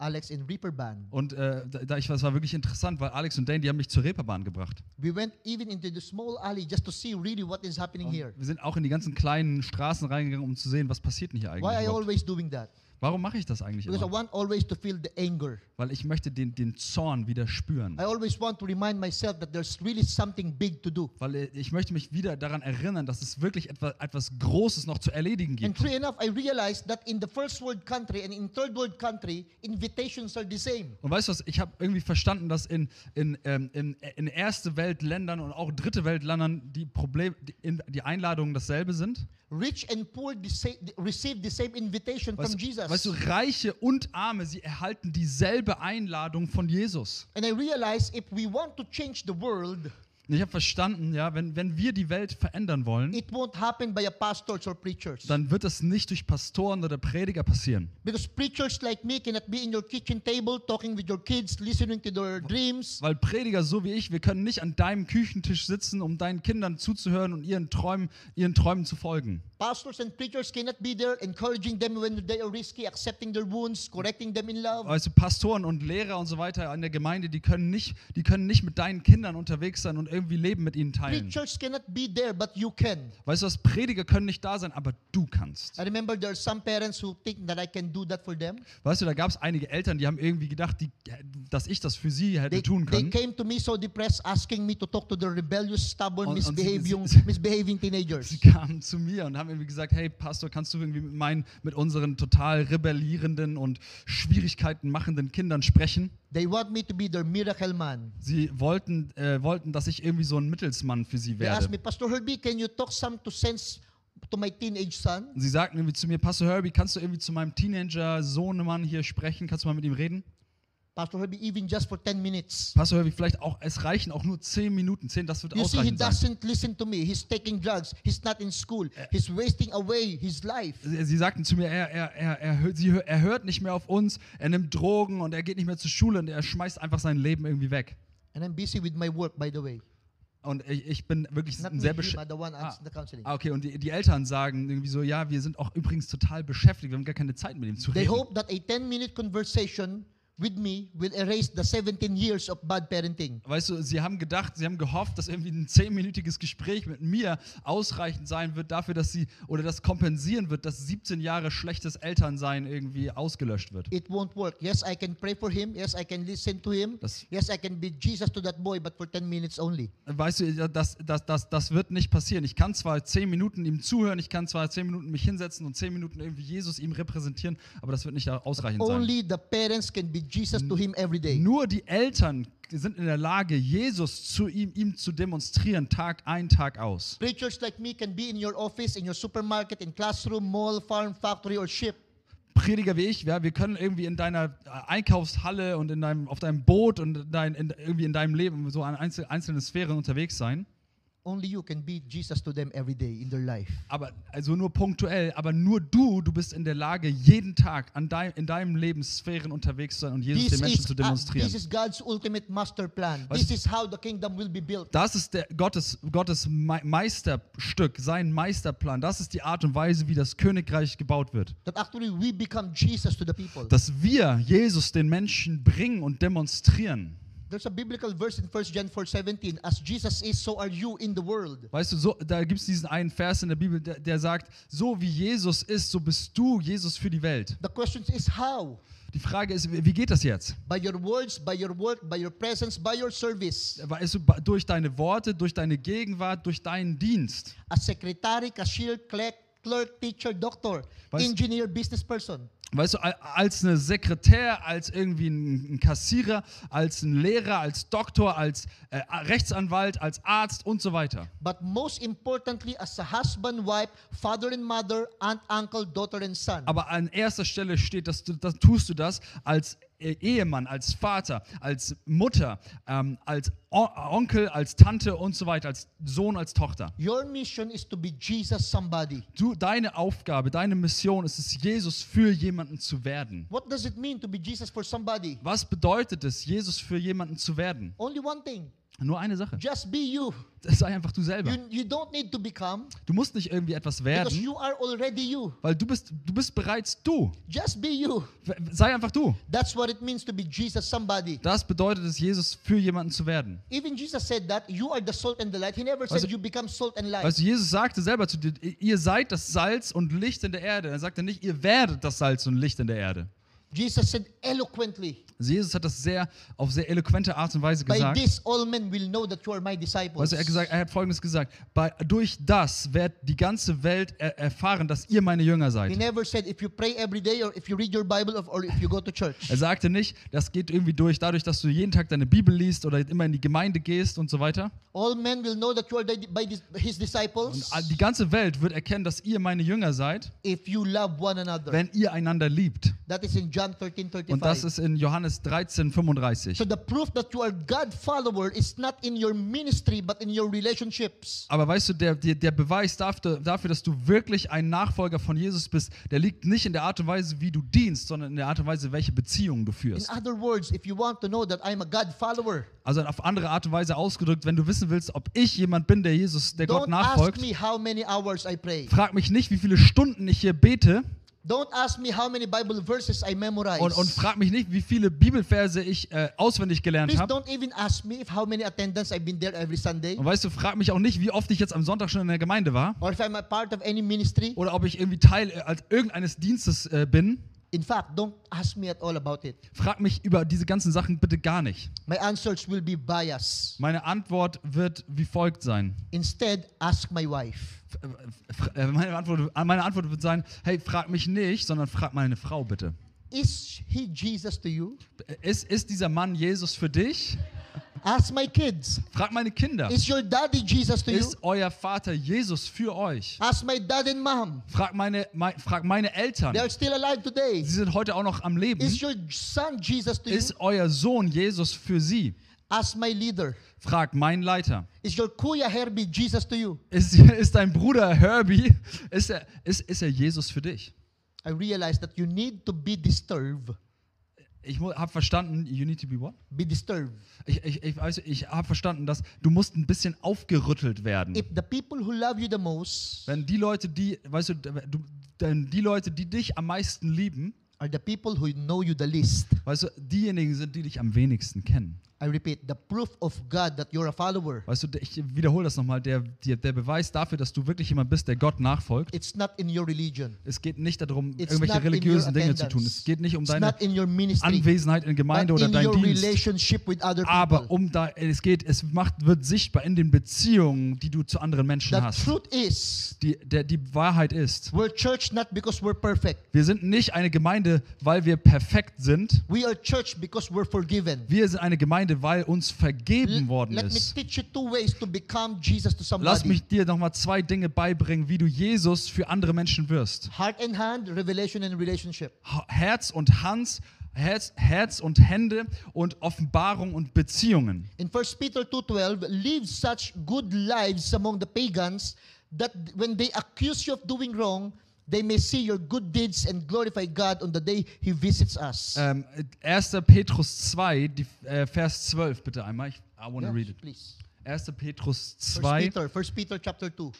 Alex in Reaper Band. Und äh, da, da ich, das war wirklich interessant, weil Alex und Dane, die haben mich zur Reeperbahn gebracht. We went even into the small alley just to see really what is happening Und here. wir sind auch in die ganzen kleinen Straßen reingegangen, um zu sehen, was passiert denn hier eigentlich. Why I überhaupt. always doing that? Warum mache ich das eigentlich Because I immer? want always to feel the anger. Weil ich möchte den, den Zorn wieder spüren. I always want to remind myself that there's really something big to do. Weil äh, ich möchte mich wieder daran erinnern, dass es wirklich etwas, etwas Großes noch zu erledigen And gibt. true enough, I realized that in the first world country and in third world country, invitations are the same. Und weißt du was, ich habe irgendwie verstanden, dass in, in, ähm, in, in erste Weltländern und auch dritte Weltländern die, Problem, die, in, die Einladungen dasselbe sind. Rich and poor the sa- receive the same invitation Weißt, from Jesus. Weißt du, Reiche und Arme, sie erhalten dieselbe Einladung von Jesus. and I realized if we want to change the world, ich habe verstanden, ja, wenn, wenn wir die Welt verändern wollen, it won't happen by a pastors or preachers. dann wird das nicht durch Pastoren oder Prediger passieren. Because preachers like me cannot be in your kitchen table talking with your kids, listening to their dreams. Weil Prediger so wie ich, wir können nicht an deinem Küchentisch sitzen, um deinen Kindern zuzuhören und ihren Träumen, ihren Träumen zu folgen. Pastors and preachers cannot be there encouraging them when they are risky, accepting their wounds, correcting them in love. Also Pastoren und Lehrer und so weiter an der Gemeinde, die können nicht, die können nicht mit deinen Kindern unterwegs sein und irgendwie irgendwie Leben mit ihnen teilen. Preachers cannot be there, but you can. Weißt du was, Prediger können nicht da sein, aber du kannst. I remember there are some parents who think that I can do that for them. Weißt du, da gab es einige Eltern, die haben irgendwie gedacht, die, dass ich das für sie hätte They, tun they können. came to me so depressed, asking me to talk to the rebellious, stubborn, Und- und sie- misbehaving, sie- misbehaving teenagers. Sie kamen zu mir und haben irgendwie gesagt, hey Pastor, kannst du irgendwie mit meinen, mit unseren total rebellierenden und Schwierigkeiten machenden Kindern sprechen? They want me to be their miracle man. Sie wollten, äh, wollten, dass ich irgendwie so ein Mittelsmann für sie They asked werde. me, Pastor Herbie, can you talk some to sense to my teenage son? Sie sagten irgendwie zu mir, Pastor Herbie, kannst du irgendwie zu meinem Teenager-Sohnemann hier sprechen? Kannst du mal mit ihm reden? Pastor Herbie, even just for 10 minutes. Pastor Herbie, vielleicht auch, es reichen auch nur 10 Minuten. 10, das wird You see, he sein. doesn't listen to me. He's taking drugs. He's not in school. He's wasting away his life. Sie sagten zu mir, er, er, er, er, hört, sie, er hört nicht mehr auf uns, er nimmt Drogen und er geht nicht mehr zur Schule und er schmeißt einfach sein Leben irgendwie weg. And I'm busy with my work, by the way. Und ich, ich bin wirklich Not sehr beschäftigt. Ah. Ah, okay, und die, die Eltern sagen irgendwie so, ja, wir sind auch übrigens total beschäftigt, wir haben gar keine Zeit mit ihm zu They reden. hope that a 10-minute conversation with me will erase the 17 years of bad parenting. Weißt du, sie haben gedacht, sie haben gehofft, dass irgendwie ein zehnminütiges Gespräch mit mir ausreichend sein wird dafür, dass sie oder das kompensieren wird, dass 17 Jahre schlechtes Elternsein irgendwie ausgelöscht wird. It won't work. Yes, I can pray for him. Yes, I can listen to him. Das- yes, I can be Jesus to that boy, but for 10 minutes only. Weißt du, das, das, das, das wird nicht passieren. Ich kann zwar zehn Minuten ihm zuhören, ich kann zwar zehn Minuten mich hinsetzen und zehn Minuten irgendwie Jesus ihm repräsentieren, aber das wird nicht ausreichend sein. Only the parents can be Jesus to him every day. Nur die Eltern sind in der Lage, Jesus zu ihm, ihm zu demonstrieren, Tag ein, Tag aus. Preachers like me can be in your office, in your supermarket, in classroom, mall, farm, factory, or ship. Prediger wie ich, ja, wir können irgendwie in deiner äh, Einkaufshalle und in deinem, auf deinem Boot und in dein, in, irgendwie in deinem Leben so an einzel, einzelnen Sphären unterwegs sein. Only you can be Jesus to them every day in their life. Aber also nur punktuell, aber nur du, du bist in der Lage, jeden Tag an dein, in deinem Lebenssphären unterwegs zu sein und Jesus This den Menschen is, zu uh, demonstrieren. this is God's ultimate master plan. Was- This is how the kingdom will be built. Das ist der Gottes, Gottes Me- Meisterstück, sein Meisterplan. Das ist die Art und Weise, wie das Königreich gebaut wird. That actually we become Jesus to the people. Dass wir Jesus den Menschen bringen und demonstrieren. There's a biblical verse in 1 John 4:17. As Jesus is, so are you in the world. Weißt du, so, da gibt es diesen einen Vers in der Bibel, der, der sagt, so wie Jesus ist, so bist du Jesus für die Welt. The question is how? Die Frage ist, wie geht das jetzt? By your words, by your work, by your presence, by your service. Weißt du, durch deine Worte, durch deine Gegenwart, durch deinen Dienst. As secretary, cashier, clerk, clerk, teacher, doctor, Was- engineer, business person. Weißt du, al- als eine Sekretär, als irgendwie ein Kassierer, als ein Lehrer, als Doktor, als äh, Rechtsanwalt, als Arzt und so weiter. But most importantly, as a husband, wife, father and mother, aunt, uncle, daughter and son. Aber an erster Stelle steht, dass du, das tust du das als Ehemann, als Vater, als Mutter, ähm, als O Onkel, als Tante und so weiter, als Sohn, als Tochter. Your mission is to be Jesus somebody. Du, deine Aufgabe, deine Mission ist es, Jesus für jemanden zu werden. What does it mean to be Jesus for somebody? Was bedeutet es, Jesus für jemanden zu werden? Only one thing. Nur eine Sache. Just be you. Sei einfach du selber. You, you don't need to become Du musst nicht irgendwie etwas because werden, you are already you. weil du bist, du bist bereits du. Just be you. Sei einfach du. That's what it means to be Jesus somebody. Das bedeutet es, Jesus für jemanden zu werden. Even Jesus said that you are the salt and the light. He never said Also- you become salt and light. Weißt du, Jesus sagte selber zu dir, ihr seid das Salz und Licht in der Erde. Er sagte nicht, ihr werdet das Salz und Licht in der Erde. Jesus said eloquently, Also Jesus hat das sehr auf sehr eloquente Art und Weise By gesagt. this all men will know that you are my disciples. Du, er, hat gesagt, er hat Folgendes gesagt: Bei, Durch das wird die ganze Welt er, erfahren, dass ihr meine Jünger He seid. never said if you pray every day or if you read your Bible or- if you go to church. Er sagte nicht, das geht irgendwie durch, dadurch, dass du jeden Tag deine Bibel liest oder immer in die Gemeinde gehst und so weiter. All men will know that you are by his disciples Und die ganze Welt wird erkennen, dass ihr meine Jünger seid, if you love one another. wenn ihr einander liebt. That is in John 13, Und das 35. ist in Johannes 13, 35. So the proof that you are God follower is not in your ministry but in your relationships. Aber weißt du, der, der, der Beweis dafür, dafür, dass du wirklich ein Nachfolger von Jesus bist, der liegt nicht in der Art und Weise, wie du dienst, sondern in der Art und Weise, welche Beziehungen du In führst. other words, if you want to know that I'm a God follower, Also auf andere Art und Weise ausgedrückt, wenn du wissen willst, ob ich jemand bin, der Jesus, der Gott don't ask nachfolgt, me how many hours I pray. frag mich nicht, wie viele Stunden ich hier bete. Don't ask me how many Bible verses I memorize. Und, und frag mich nicht, wie viele Bibelverse ich äh, auswendig gelernt habe. don't even ask me if how many attendance I've been there every Sunday, Und weißt du, frag mich auch nicht, wie oft ich jetzt am Sonntag schon in der Gemeinde war. or if I'm a part of any ministry. Oder ob ich irgendwie Teil äh, als irgendeines Dienstes äh, bin. In fact, don't ask me at all about it. Frag mich über diese ganzen Sachen bitte gar nicht. My answers will be biased. Meine Antwort wird wie folgt sein. Instead, ask my wife. F- äh, Meine Antwort, meine Antwort wird sein, hey, frag mich nicht, sondern frag meine Frau bitte. Is he Jesus to you? Ist, ist dieser Mann Jesus für dich? Ask my kids. Frag meine Kinder. Is your daddy Jesus to you? Ist euer Vater Jesus für euch? Ask my dad and mom. Frag meine, mein, frag meine Eltern. They are still alive today. Sie sind heute auch noch am Leben. Is your son Jesus to you? Ist euer Sohn Jesus für sie? Ask my leader. Frag meinen Leiter. Is your kuya Herbie Jesus to you? Ist, ist dein Bruder Herbie, ist er, ist, ist er Jesus für dich? I realize that you need to be disturbed. Ich habe verstanden, you need to be what? Be disturbed. Ich, ich, ich, weiß, ich habe verstanden, dass du musst ein bisschen aufgerüttelt werden. If the people who love you the most Wenn die Leute, die, weißt du, du denn die Leute, die dich am meisten lieben, are the people who know you the least. weißt du, diejenigen sind, die dich am wenigsten kennen. I repeat, the proof of God that you're a follower. Weißt du, ich wiederhole das nochmal, der, der, der Beweis dafür, dass du wirklich jemand bist, der Gott nachfolgt. It's not in your religion. Es geht nicht darum, It's irgendwelche religiösen Dinge zu tun. Es geht nicht um It's deine not in your ministry. Anwesenheit in Gemeinde oder in dein your Dienst. relationship with other Aber um da, es geht, es macht, wird sichtbar in den Beziehungen, die du zu anderen Menschen The hast. truth is, Die, der, die Wahrheit ist, we're church not because we're perfect. wir sind nicht eine Gemeinde, weil wir perfekt sind. We are church because we're forgiven. Wir sind eine Gemeinde, weil uns vergeben worden ist. Lass mich dir nochmal zwei Dinge beibringen, wie du Jesus für andere Menschen wirst. Heart and hand, revelation and relationship. Ha- Herz und Hans, Herz, Herz und Hände und Offenbarung und Beziehungen. In 1 Peter 2:12, live such good lives among the pagans that when they accuse you of doing wrong, they may see your good deeds and glorify God on the day he visits us. Ähm, 1. Petrus 2, die, äh, Vers 12 bitte einmal. Ich, I want to read it. please. 1. Petrus 1 2, Peter, 1 Peter chapter 2,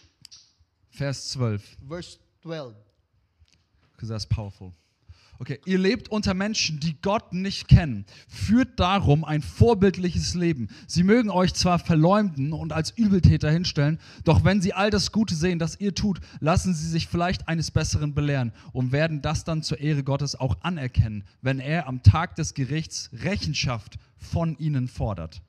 Vers 12. verse 12. Because that's powerful. Okay, ihr lebt unter Menschen, die Gott nicht kennen. Führt darum ein vorbildliches Leben. Sie mögen euch zwar verleumden und als Übeltäter hinstellen, doch wenn sie all das Gute sehen, das ihr tut, lassen sie sich vielleicht eines Besseren belehren und werden das dann zur Ehre Gottes auch anerkennen, wenn er am Tag des Gerichts Rechenschaft von ihnen fordert.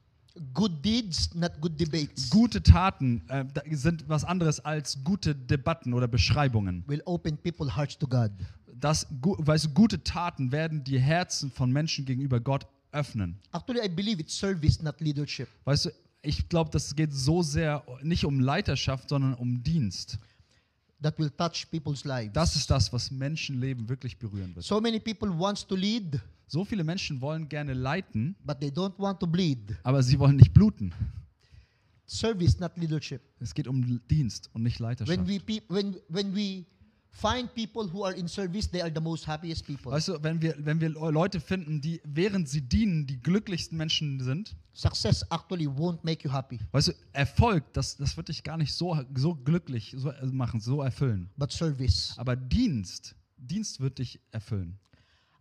Good deeds, not good debates. Gute Taten äh, sind was anderes als gute Debatten oder Beschreibungen. Will open people's hearts to God. Das, gu- weißt du, gute Taten werden die Herzen von Menschen gegenüber Gott öffnen. Actually, I believe it's service, not leadership. Weißt du, ich glaube, das geht so sehr nicht um Leiterschaft, sondern um Dienst. That will touch people's lives. Das ist das, was Menschenleben wirklich berühren wird. so many people wants to lead, So viele Menschen wollen gerne leiten, but they don't want to bleed. aber sie wollen nicht bluten. Service, not leadership. Es geht um Dienst und nicht When Leiterschaft. we peop when when we find people who are in service, they are the most happiest people. Weißt du, wenn wir, wenn wir Leute finden, die während sie dienen, die glücklichsten Menschen sind, Success actually won't make you happy, weißt du, Erfolg, das, das wird dich gar nicht so, so glücklich so machen, so erfüllen. but service. Aber Dienst, Dienst wird dich erfüllen.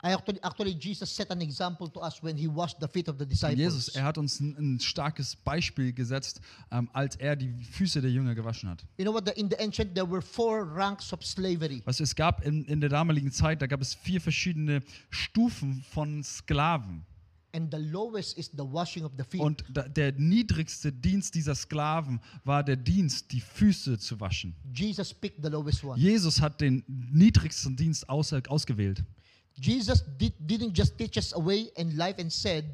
Actually actually Jesus set an example to us when he washed the feet of the disciples. Jesus, er hat uns ein, ein starkes Beispiel gesetzt, ähm, als er die Füße der Jünger gewaschen hat. you know what? The, in the ancient, there were four ranks of slavery. Was es gab in, in der damaligen Zeit, da gab es vier verschiedene Stufen von Sklaven. And the lowest is the washing of the feet. Und da, der niedrigste Dienst dieser Sklaven war der Dienst, die Füße zu waschen. Jesus picked the lowest one. Jesus hat den niedrigsten Dienst aus, ausgewählt. Jesus did, didn't just teach us a way in life and said,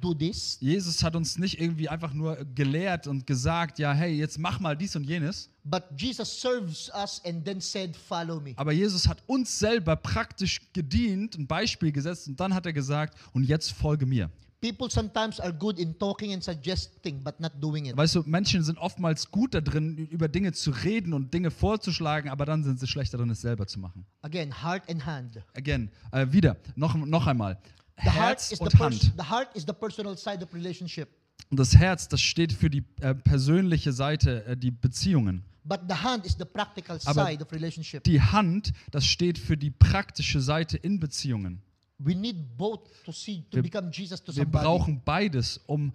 do this. Jesus hat uns nicht irgendwie einfach nur gelehrt und gesagt, ja, hey, jetzt mach mal dies und jenes. But Jesus serves us and then said, follow me. Aber Jesus hat uns selber praktisch gedient, ein Beispiel gesetzt und dann hat er gesagt, und jetzt folge mir. People sometimes are good in talking and suggesting, but not doing it. Weißt du, Menschen sind oftmals gut da drin, über Dinge zu reden und Dinge vorzuschlagen, aber dann sind sie schlechter drin, es selber zu machen. Again, heart and hand. Again, äh, wieder, noch, noch einmal. The heart, Herz is the und Hand. the heart is the personal side of relationship. Und das Herz, das steht für die äh, persönliche Seite, äh, die Beziehungen. But the hand is the practical Aber side of relationship. Die Hand, das steht für die praktische Seite in Beziehungen. We need both to see to Wir- become Jesus to Wir brauchen beides, um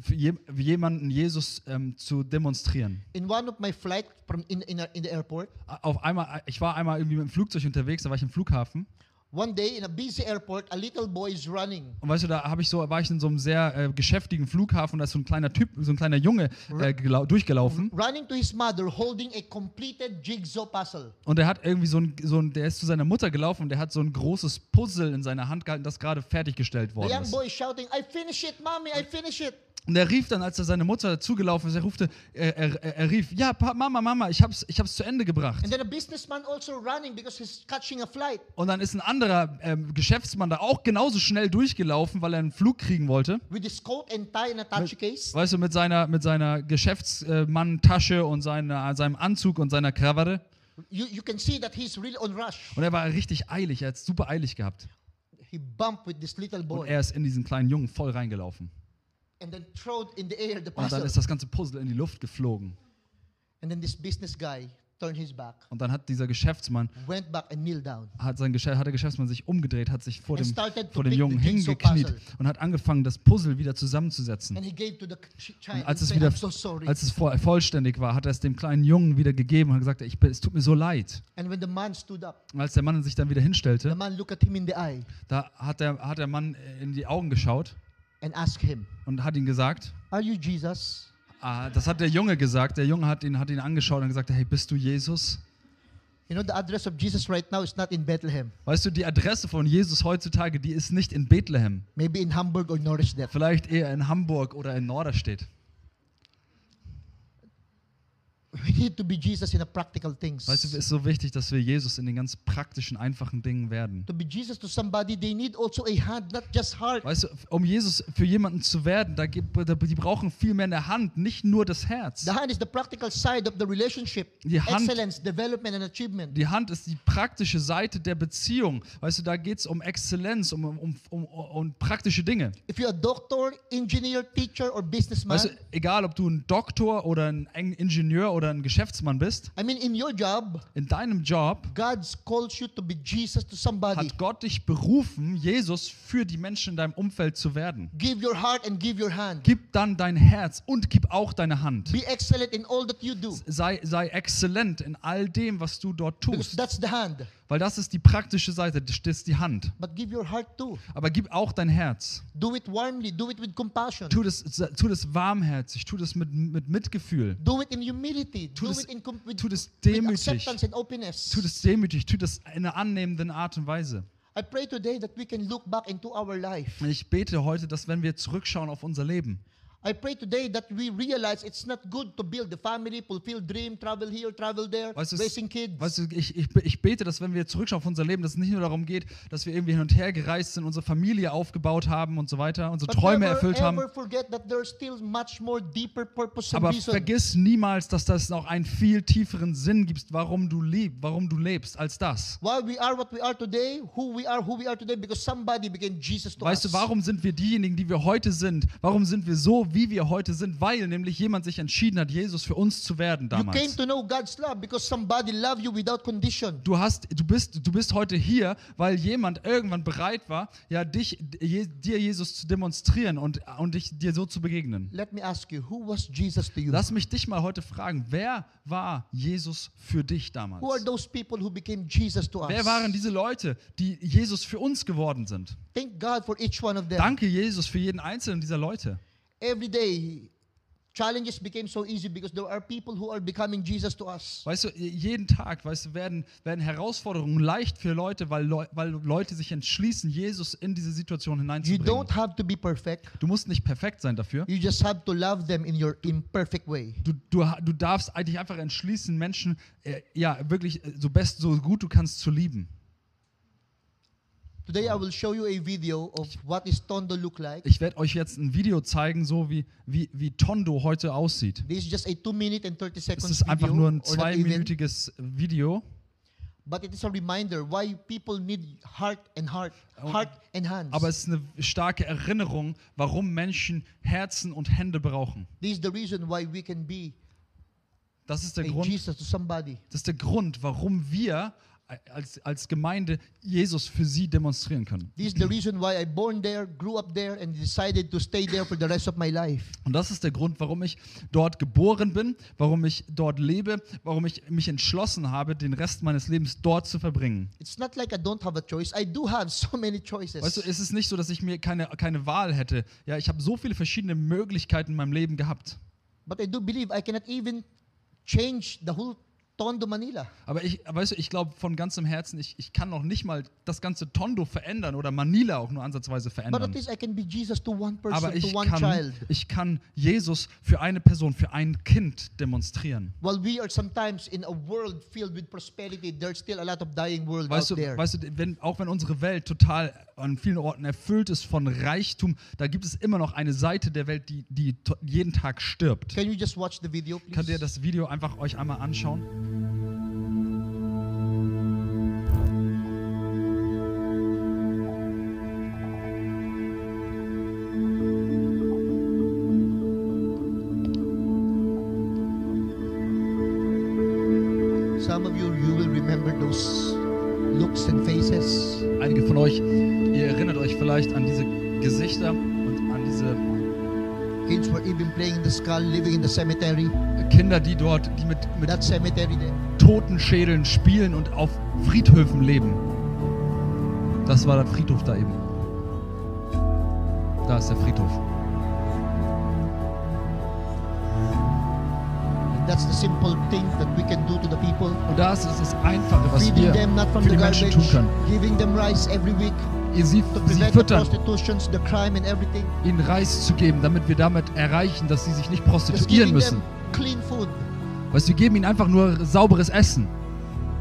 für je- jemanden Jesus ähm, zu demonstrieren. In one of my flight from in in, in the airport, Auf einmal, ich war einmal irgendwie mit dem Flugzeug unterwegs, da war ich im Flughafen. One day in a busy airport, a little boy is running. Und weißt du, da habe ich so, war ich in so einem sehr äh, geschäftigen Flughafen da ist so ein kleiner Typ, so ein kleiner Junge äh, gelau- durchgelaufen. Running to his mother holding a completed jigsaw puzzle. Und der hat irgendwie so ein, so ein, der ist zu seiner Mutter gelaufen und der hat so ein großes Puzzle in seiner Hand gehalten, das gerade fertiggestellt The worden young ist. boy is shouting, I finish it, mommy, I finish it. Und er rief dann, als er seine Mutter zugelaufen ist, er, rufte, er, er, er rief, ja, Pa- Mama, Mama, ich hab's, ich hab's zu Ende gebracht. And then a businessman also running because he's catching a flight. Und dann ist ein anderer ähm, Geschäftsmann da auch genauso schnell durchgelaufen, weil er einen Flug kriegen wollte. case. Weißt du, mit seiner, mit seiner Geschäftsmann-Tasche und seiner, seinem Anzug und seiner Krawatte. You, you can see that he's really on rush. Und er war richtig eilig, er hat es super eilig gehabt. He bumped with this little Und er ist in diesen kleinen Jungen voll reingelaufen. Und dann ist das ganze Puzzle in die Luft geflogen. And then this business guy turned his back, Und dann hat dieser Geschäftsmann, went back and kneeled down. hat, sein Geschäft, hat der Geschäftsmann sich umgedreht, hat sich vor And dem, vor dem Jungen hingekniet und hat angefangen, das Puzzle wieder zusammenzusetzen. And he gave to the ch- Und als and es wieder, I'm so sorry. als es voll, vollständig war, hat er es dem kleinen Jungen wieder gegeben und gesagt, ich, es tut mir so leid. and when the man stood up, Und als der Mann sich dann wieder the hinstellte, man looked at him in the eye da hat der, hat der Mann in die Augen geschaut him, und hat ihn gesagt, Are you Jesus? ah, das hat der Junge gesagt, der Junge hat ihn, hat ihn angeschaut und gesagt, hey, bist du Jesus? You know, the address of Jesus right now is not in Bethlehem, Weißt du, die Adresse von Jesus heutzutage, die ist nicht in Bethlehem, maybe in Hamburg or vielleicht eher in Hamburg oder in Norderstedt. We need to be Jesus in the practical things. Weißt du, es ist so wichtig, dass wir Jesus in den ganz praktischen, einfachen Dingen werden. to be Jesus to somebody, they need also a hand, not just heart. Weißt du, um Jesus für jemanden zu werden, da gibt, da, die brauchen viel mehr eine Hand, nicht nur das Herz. The hand is the practical side of the relationship, Die Hand- excellence, development, and achievement. Die Hand ist die praktische Seite der Beziehung. Weißt du, da geht es um Exzellenz, um, um, um, um, praktische Dinge. If you're a doctor, engineer, teacher, or businessman, Weißt du, egal ob du ein Doktor oder ein Ingenieur oder ein Geschäftsmann bist, I mean, in your job, in deinem Job God calls you to be Jesus to somebody. hat Gott dich berufen, Jesus für die Menschen in deinem Umfeld zu werden. Give your heart and give your hand. Gib dann dein Herz und gib auch deine Hand. Be excellent in all that you do. Sei, sei exzellent in all dem, was du dort Because tust. that's the hand. Weil das ist die praktische Seite, das ist die Hand. But give your heart too. Aber gib auch dein Herz. Do it warmly. Do it with compassion. Tu das, tu das warmherzig, tu das mit, mit Mitgefühl. Do it in humility. Tu Do das- it in with, tu das demütig. Tu das demütig, tu das in einer annehmenden Art und Weise. I pray today that we can look back into our life. Und ich bete heute, dass wenn wir zurückschauen auf unser Leben, I pray today that we realize it's not good to build a family, fulfill dream, travel here, travel there, Weißt raising kids. weißt du ich, ich, ich bete, dass wenn wir zurückschauen auf unser Leben, dass es nicht nur darum geht, dass wir irgendwie hin und her gereist sind, unsere Familie aufgebaut haben und so weiter, unsere But Träume never erfüllt haben. Aber vergiss niemals, dass das noch einen viel tieferen Sinn gibt, warum du liebst, warum du lebst, als das. Why we are what we are today, who we are, who we are today, because somebody became Jesus to Weißt du, warum sind wir diejenigen, die wir heute sind? Warum sind wir so, wie wir heute sind? Weil nämlich jemand sich entschieden hat, Jesus für uns zu werden damals. Du, hast, du, bist, du bist heute hier, weil jemand irgendwann bereit war, ja, dich, je, dir Jesus zu demonstrieren und, und dich, dir so zu begegnen. Let me ask you, who was Jesus to you? Lass mich dich mal heute fragen, wer war Jesus für dich damals? Wer waren diese Leute, die Jesus für uns geworden sind? Danke, Jesus, für jeden einzelnen dieser Leute. Every day, challenges became so easy because there are people who are becoming Jesus to us. Weißt du, jeden Tag, weißt du, werden, werden Herausforderungen leicht für Leute, weil, Leu weil Leute sich entschließen, Jesus in diese Situation You hineinzubringen. don't have to be perfect. Du musst nicht perfekt sein dafür. You just have to love them in your imperfect way. Du, du, du darfst eigentlich einfach entschließen, Menschen äh, ja wirklich äh, so best, so gut du kannst zu lieben. Today I will show you a video of what is Tondo look like. Ich werde euch jetzt ein Video zeigen, so wie, wie, wie Tondo heute aussieht. This is just a 2 minute and 30 Es seconds ist einfach nur ein or not even, zweiminütiges Video. but it is a reminder why people need heart and heart, heart and hands. Aber es ist eine starke Erinnerung, warum Menschen Herzen und Hände brauchen. This is the reason why we can be Das ist der a Grund, Jesus to somebody. das ist der Grund, warum wir als, als Gemeinde Jesus für sie demonstrieren können. This is the reason why I born there, grew up there, and decided to stay there for the rest of my life. Und das ist der Grund, warum ich dort geboren bin, warum ich dort lebe, warum ich mich entschlossen habe, den Rest meines Lebens dort zu verbringen. It's not like I don't have a choice. I do have so many choices. Weißt du, es ist nicht so, dass ich mir keine, keine Wahl hätte. Ja, ich habe so viele verschiedene Möglichkeiten in meinem Leben gehabt. But I do believe I cannot even change the whole Tondo, Manila. Aber ich, weißt du, ich glaube von ganzem Herzen, ich, ich kann noch nicht mal das ganze Tondo verändern oder Manila auch nur ansatzweise But at verändern. least I can be Jesus to one person, Aber ich to one kann, child. ich kann Jesus für eine Person, für ein Kind demonstrieren. While we are sometimes in a world filled with prosperity, there's still a lot of dying world Weißt out du, there. weißt du wenn, auch wenn unsere Welt total an vielen Orten erfüllt ist von Reichtum, da gibt es immer noch eine Seite der Welt, die, die jeden Tag stirbt. Can you just watch the video, please? Könnt ihr das Video einfach euch einmal anschauen? Skull, living in the cemetery. Kinder, die dort, die mit, mit. Totenschädeln spielen und auf Friedhöfen leben. Das war der Friedhof da eben. Da ist der Friedhof. And that's the simple thing that we can do to the people. Und das ist das Einfache, was wir für die Menschen tun können. Ihr sie, sie füttern, ihnen Reis zu geben, damit wir damit erreichen, dass sie sich nicht prostituieren müssen. Weißt wir geben ihnen einfach nur sauberes Essen.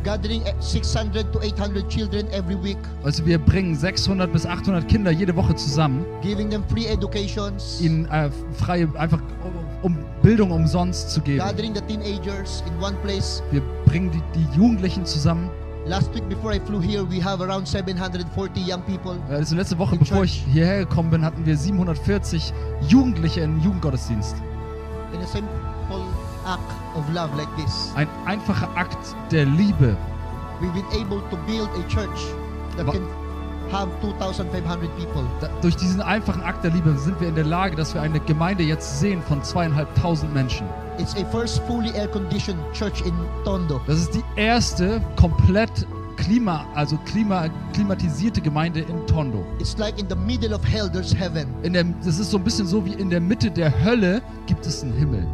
Gathering 600 to 800 children every week. Weißt du, wir bringen 600 bis 800 Kinder jede Woche zusammen, Giving them free educations. ihnen äh, freie, einfach um Bildung umsonst zu geben. Gathering the teenagers in one place. Wir bringen die, die Jugendlichen zusammen. Last week before I flew here, we have around 740 young people. Äh, Also letzte Woche, bevor church. ich hierher gekommen bin, hatten wir 740 Jugendliche im Jugendgottesdienst. in a simple act of love like this. Ein einfacher Akt der Liebe. We've been able to build a church that Wa- can have 2,500 people. Da, durch diesen einfachen Akt der Liebe sind wir in der Lage, dass wir eine Gemeinde jetzt sehen von zweieinhalbtausend Menschen. It's a first fully air-conditioned church in Tondo. Das ist die erste komplett Klima, also Klima, klimatisierte Gemeinde in Tondo. It's like in the middle of hell, there's heaven. In der, das ist so ein bisschen so wie in der Mitte der Hölle gibt es einen Himmel.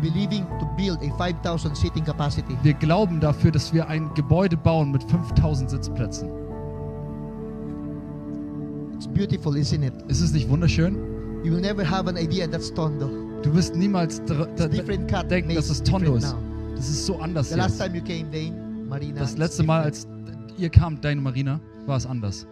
Believing to build a 5,000 seating capacity. Wir glauben dafür, dass wir ein Gebäude bauen mit 5000 Sitzplätzen. It's beautiful, isn't it? Ist es nicht wunderschön? You will never have an idea that's Tondo. Du wirst niemals denken, dass es Tondo ist. now. Das ist so anders The last time you came, Dane, Marina. Das letzte Mal, als ihr kamt, deine Marina, war es anders.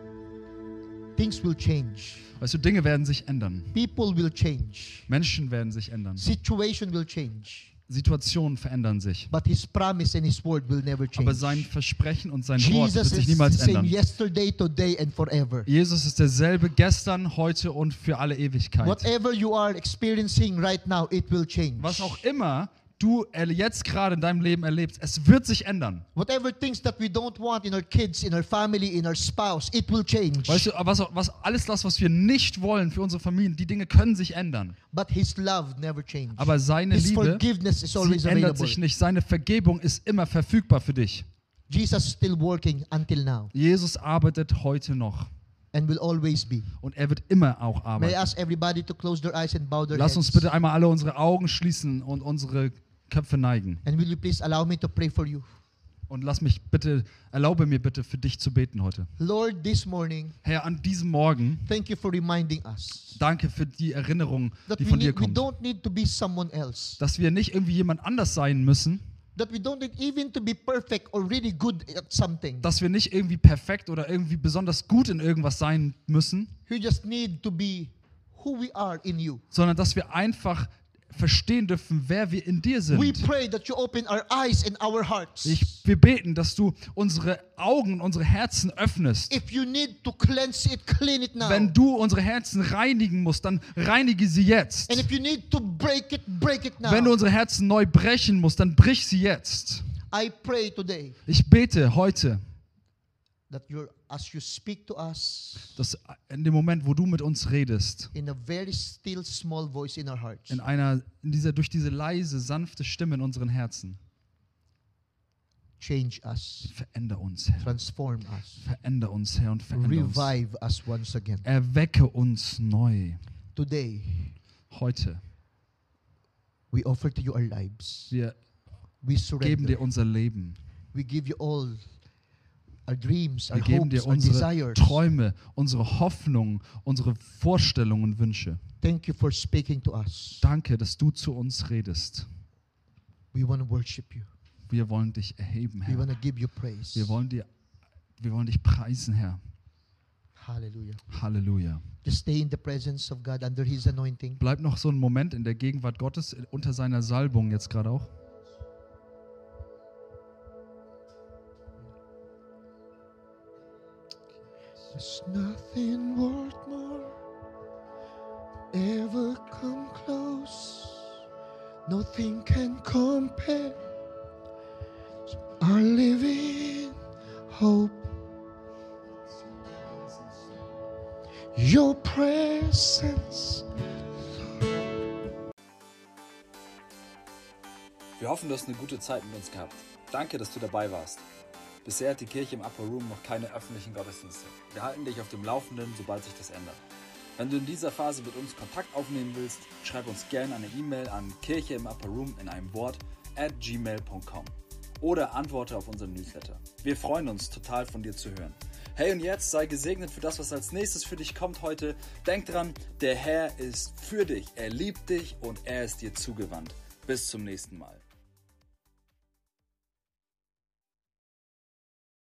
Things will change. Weißt du, Dinge werden sich ändern. People will change. Menschen werden sich ändern. Situation will change. Situationen verändern sich. But His promise and His word will never change. Aber sein Versprechen und sein Wort wird sich niemals ändern. yesterday, today, and forever. Jesus ist derselbe gestern, heute und für alle Ewigkeit. Whatever you are experiencing right now, it will change. Was auch immer du jetzt gerade in deinem Leben erlebst, es wird sich ändern. Whatever things that we don't want in our kids, in our family, in our spouse, it will change. Weißt du, was, was, alles das, was wir nicht wollen für unsere Familien, die Dinge können sich ändern. But His love never changes. Aber seine His Liebe, forgiveness is always sie ändert available. sich nicht. Seine Vergebung ist immer verfügbar für dich. Jesus still working until now Jesus arbeitet heute noch. and will always be. Und er wird immer auch May I arbeiten. ask everybody to close their eyes and bow their Lass uns bitte einmal alle unsere Augen schließen und unsere Köpfe neigen. And will you please allow me to pray for you? Und lass mich bitte, erlaube mir bitte für dich zu beten heute. Lord, this morning, Herr, an diesem Morgen, thank you for reminding us danke für die Erinnerung, die we, von dir need, we kommt. don't need to be someone else. Dass wir nicht irgendwie jemand anders sein müssen, That we don't need even to be perfect or really good at something. dass wir nicht irgendwie perfekt oder irgendwie besonders gut in irgendwas sein müssen, We just need to be who we are in you. sondern dass wir einfach verstehen dürfen, wer wir in dir sind. Ich, wir beten, dass du unsere Augen, unsere Herzen öffnest. It. Wenn du unsere Herzen reinigen musst, dann reinige sie jetzt. And if you need to break it, break it now. Wenn du unsere Herzen neu brechen musst, dann brich sie jetzt. I pray today Ich bete heute, that you're, as you speak to us dass in dem Moment, wo du mit uns redest, in a very still, small voice in our hearts, in einer, in dieser, durch diese leise, sanfte Stimme in unseren Herzen, change us, veränder uns, Herr. transform us, Veränder uns, Herr, und veränder uns. revive us once again. Erwecke uns neu. Today, Heute. we offer to you our lives. Wir We geben surrender. dir unser Leben. We give you all Wir geben dir our unsere desires. Träume, unsere Hoffnungen, unsere Vorstellungen und Wünsche. Thank you for speaking to us. Danke, dass du zu uns redest. We want to worship you. Wir wollen dich erheben, We Herr. want to give you praise. Wir wollen, dir, wir wollen dich preisen, Herr. Halleluja. Anointing. Bleib noch so einen Moment in der Gegenwart Gottes, unter seiner Salbung jetzt gerade auch. There's nothing worth more ever come close. Nothing can compare. Our living hope. Your presence. Wir hoffen, du hast eine gute Zeit mit uns gehabt. Danke, dass du dabei warst. Bisher hat die Kirche im Upper Room noch keine öffentlichen Gottesdienste. Wir halten dich auf dem Laufenden, sobald sich das ändert. Wenn du in dieser Phase mit uns Kontakt aufnehmen willst, schreib uns gerne eine E-Mail an kirche im Upper Room in einem Wort at gmail.com oder antworte auf unseren Newsletter. Wir freuen uns total von dir zu hören. Hey und jetzt sei gesegnet für das, was als nächstes für dich kommt heute. Denk dran, der Herr ist für dich, er liebt dich und er ist dir zugewandt. Bis zum nächsten Mal.